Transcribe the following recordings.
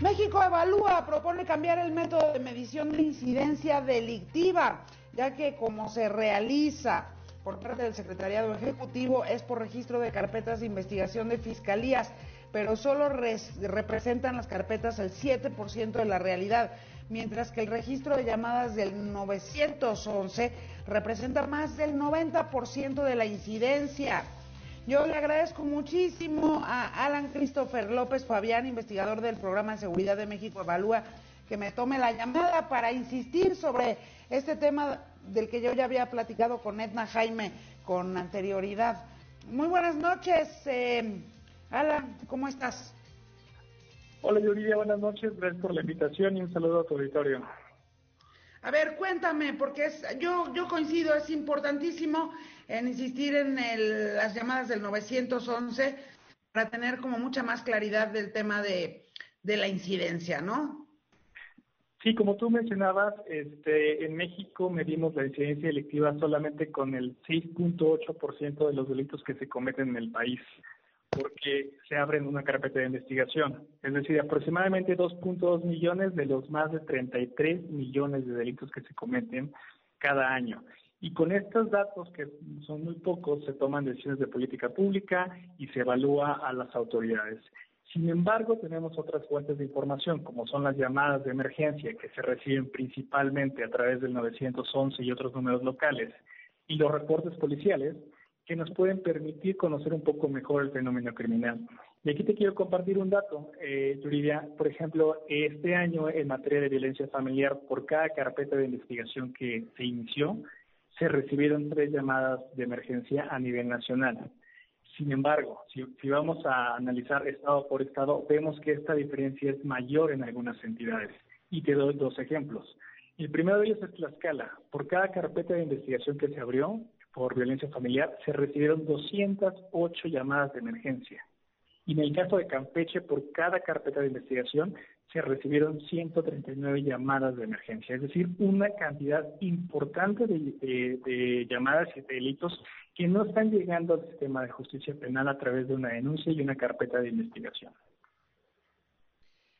México Evalúa propone cambiar el método de medición de incidencia delictiva, ya que como se realiza por parte del Secretariado Ejecutivo es por registro de carpetas de investigación de fiscalías, pero solo representan las carpetas el 7% de la realidad, mientras que el registro de llamadas del 911 representa más del 90% de la incidencia. Yo le agradezco muchísimo a Alan Christopher López Fabián, investigador del Programa de Seguridad de México Evalúa, que me tome la llamada para insistir sobre este tema del que yo ya había platicado con Edna Jaime con anterioridad. Muy buenas noches, eh, Alan, ¿cómo estás? Hola Yuridia, buenas noches, gracias por la invitación y un saludo a tu auditorio. A ver, cuéntame, porque es, yo, yo coincido, es importantísimo en insistir en las llamadas del 911 para tener como mucha más claridad del tema de, la incidencia, ¿no? Sí, como tú mencionabas, este, en México medimos la incidencia delictiva solamente con el 6.8% de los delitos que se cometen en el país porque se abren una carpeta de investigación. Es decir, aproximadamente 2.2 millones de los más de 33 millones de delitos que se cometen cada año. Y con estos datos, que son muy pocos, se toman decisiones de política pública y se evalúa a las autoridades. Sin embargo, tenemos otras fuentes de información, como son las llamadas de emergencia, que se reciben principalmente a través del 911 y otros números locales, y los reportes policiales, que nos pueden permitir conocer un poco mejor el fenómeno criminal. Y aquí te quiero compartir un dato, eh, Yuridia. Por ejemplo, este año en materia de violencia familiar, por cada carpeta de investigación que se inició, se recibieron tres llamadas de emergencia a nivel nacional. Sin embargo, si, si, vamos a analizar estado por estado, vemos que esta diferencia es mayor en algunas entidades. Y te doy dos ejemplos. El primero de ellos es Tlaxcala. Por cada carpeta de investigación que se abrió, por violencia familiar, se recibieron 208 llamadas de emergencia. Y en el caso de Campeche, por cada carpeta de investigación, se recibieron 139 llamadas de emergencia, es decir, una cantidad importante de, llamadas y delitos que no están llegando al sistema de justicia penal a través de una denuncia y una carpeta de investigación.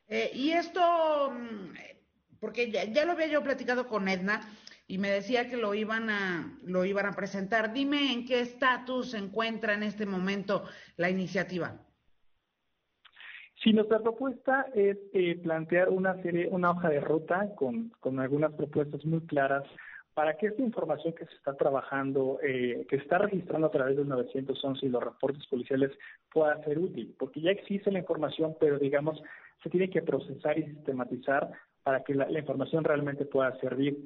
Eh, y esto, mm, porque ya, ya, lo había yo platicado con Edna, y me decía que lo iban a lo iban a presentar. Dime en qué estatus se encuentra en este momento la iniciativa. Sí, nuestra propuesta es eh, plantear una serie, una hoja de ruta con, con algunas propuestas muy claras para que esta información que se está trabajando, eh, que se está registrando a través del 911 y los reportes policiales pueda ser útil, porque ya existe la información, pero digamos, se tiene que procesar y sistematizar para que la información realmente pueda servir.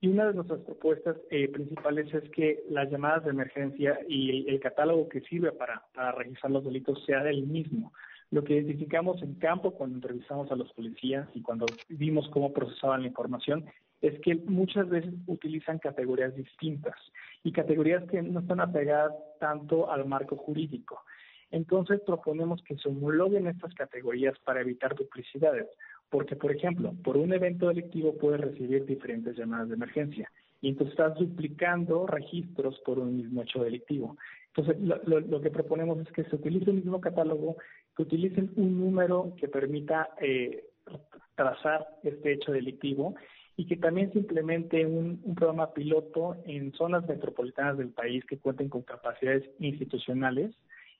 Y una de nuestras propuestas eh, principales es que las llamadas de emergencia y el, catálogo que sirve para, para, registrar los delitos sea el mismo. Lo que identificamos en campo cuando entrevistamos a los policías y cuando vimos cómo procesaban la información es que muchas veces utilizan categorías distintas y categorías que no están apegadas tanto al marco jurídico. Entonces proponemos que se homologuen estas categorías para evitar duplicidades. Porque, por ejemplo, por un evento delictivo puedes recibir diferentes llamadas de emergencia y entonces estás duplicando registros por un mismo hecho delictivo. Entonces, lo, que proponemos es que se utilice el mismo catálogo, que utilicen un número que permita eh, trazar este hecho delictivo y que también se implemente un, un, programa piloto en zonas metropolitanas del país que cuenten con capacidades institucionales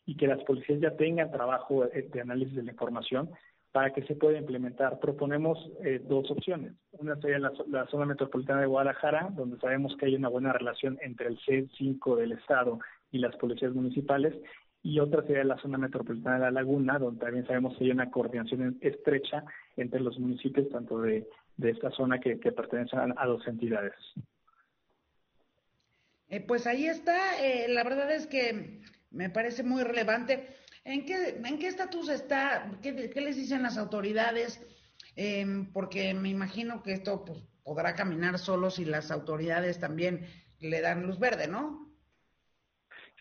y que las policías ya tengan trabajo de análisis de la información para que se pueda implementar. Proponemos eh, dos opciones. Una sería la, la, zona metropolitana de Guadalajara, donde sabemos que hay una buena relación entre el C5 del Estado y las policías municipales, y otra sería la zona metropolitana de La Laguna, donde también sabemos que hay una coordinación estrecha entre los municipios, tanto de, de esta zona que, que pertenecen a, dos entidades. Eh, pues ahí está. Eh, la verdad es que me parece muy relevante. ¿En qué en qué estatus está? ¿Qué, les dicen las autoridades? Em, porque me imagino que esto pues, podrá caminar solo si las autoridades también le dan luz verde, ¿no?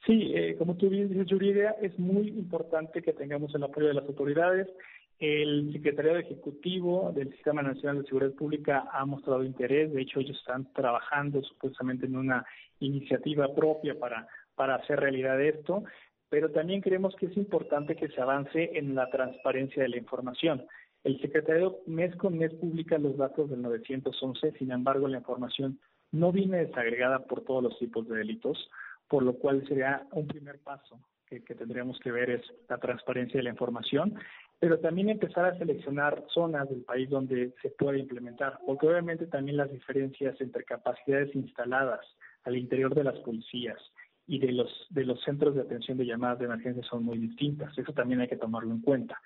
Sí, eh, como tú bien dices, Yuridia, es muy importante que tengamos el apoyo de las autoridades. El Secretariado Ejecutivo del Sistema Nacional de Seguridad Pública ha mostrado interés, de hecho ellos están trabajando supuestamente en una iniciativa propia para, para hacer realidad esto pero también creemos que es importante que se avance en la transparencia de la información. El secretario mes con mes publica los datos del 911, sin embargo la información no viene desagregada por todos los tipos de delitos, por lo cual sería un primer paso que, tendríamos que ver es la transparencia de la información, pero también empezar a seleccionar zonas del país donde se puede implementar, porque obviamente también las diferencias entre capacidades instaladas al interior de las policías y de los de los centros de atención de llamadas de emergencia son muy distintas. Eso también hay que tomarlo en cuenta.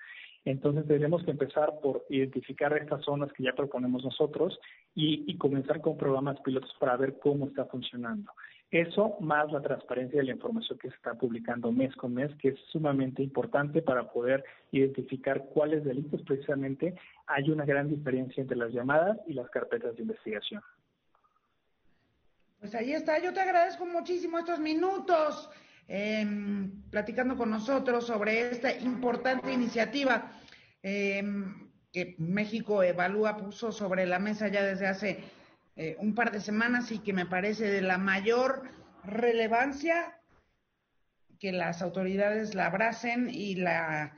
Entonces tenemos que empezar por identificar estas zonas que ya proponemos nosotros y, y comenzar con programas pilotos para ver cómo está funcionando. Eso más la transparencia de la información que se está publicando mes con mes, que es sumamente importante para poder identificar cuáles delitos precisamente hay una gran diferencia entre las llamadas y las carpetas de investigación. Pues ahí está, yo te agradezco muchísimo estos minutos em, platicando con nosotros sobre esta importante iniciativa em, que México Evalúa puso sobre la mesa ya desde hace eh, un par de semanas y que me parece de la mayor relevancia que las autoridades la abracen y la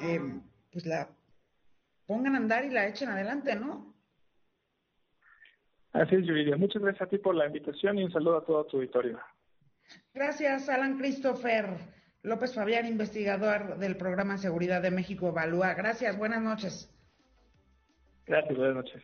eh, pues la pongan a andar y la echen adelante, ¿no? Así es, Yuridia. Muchas gracias a ti por la invitación y un saludo a todo tu auditorio. Gracias, Alan Christopher López Fabián, investigador del programa Seguridad de México Evalúa. Gracias, buenas noches. Gracias, buenas noches.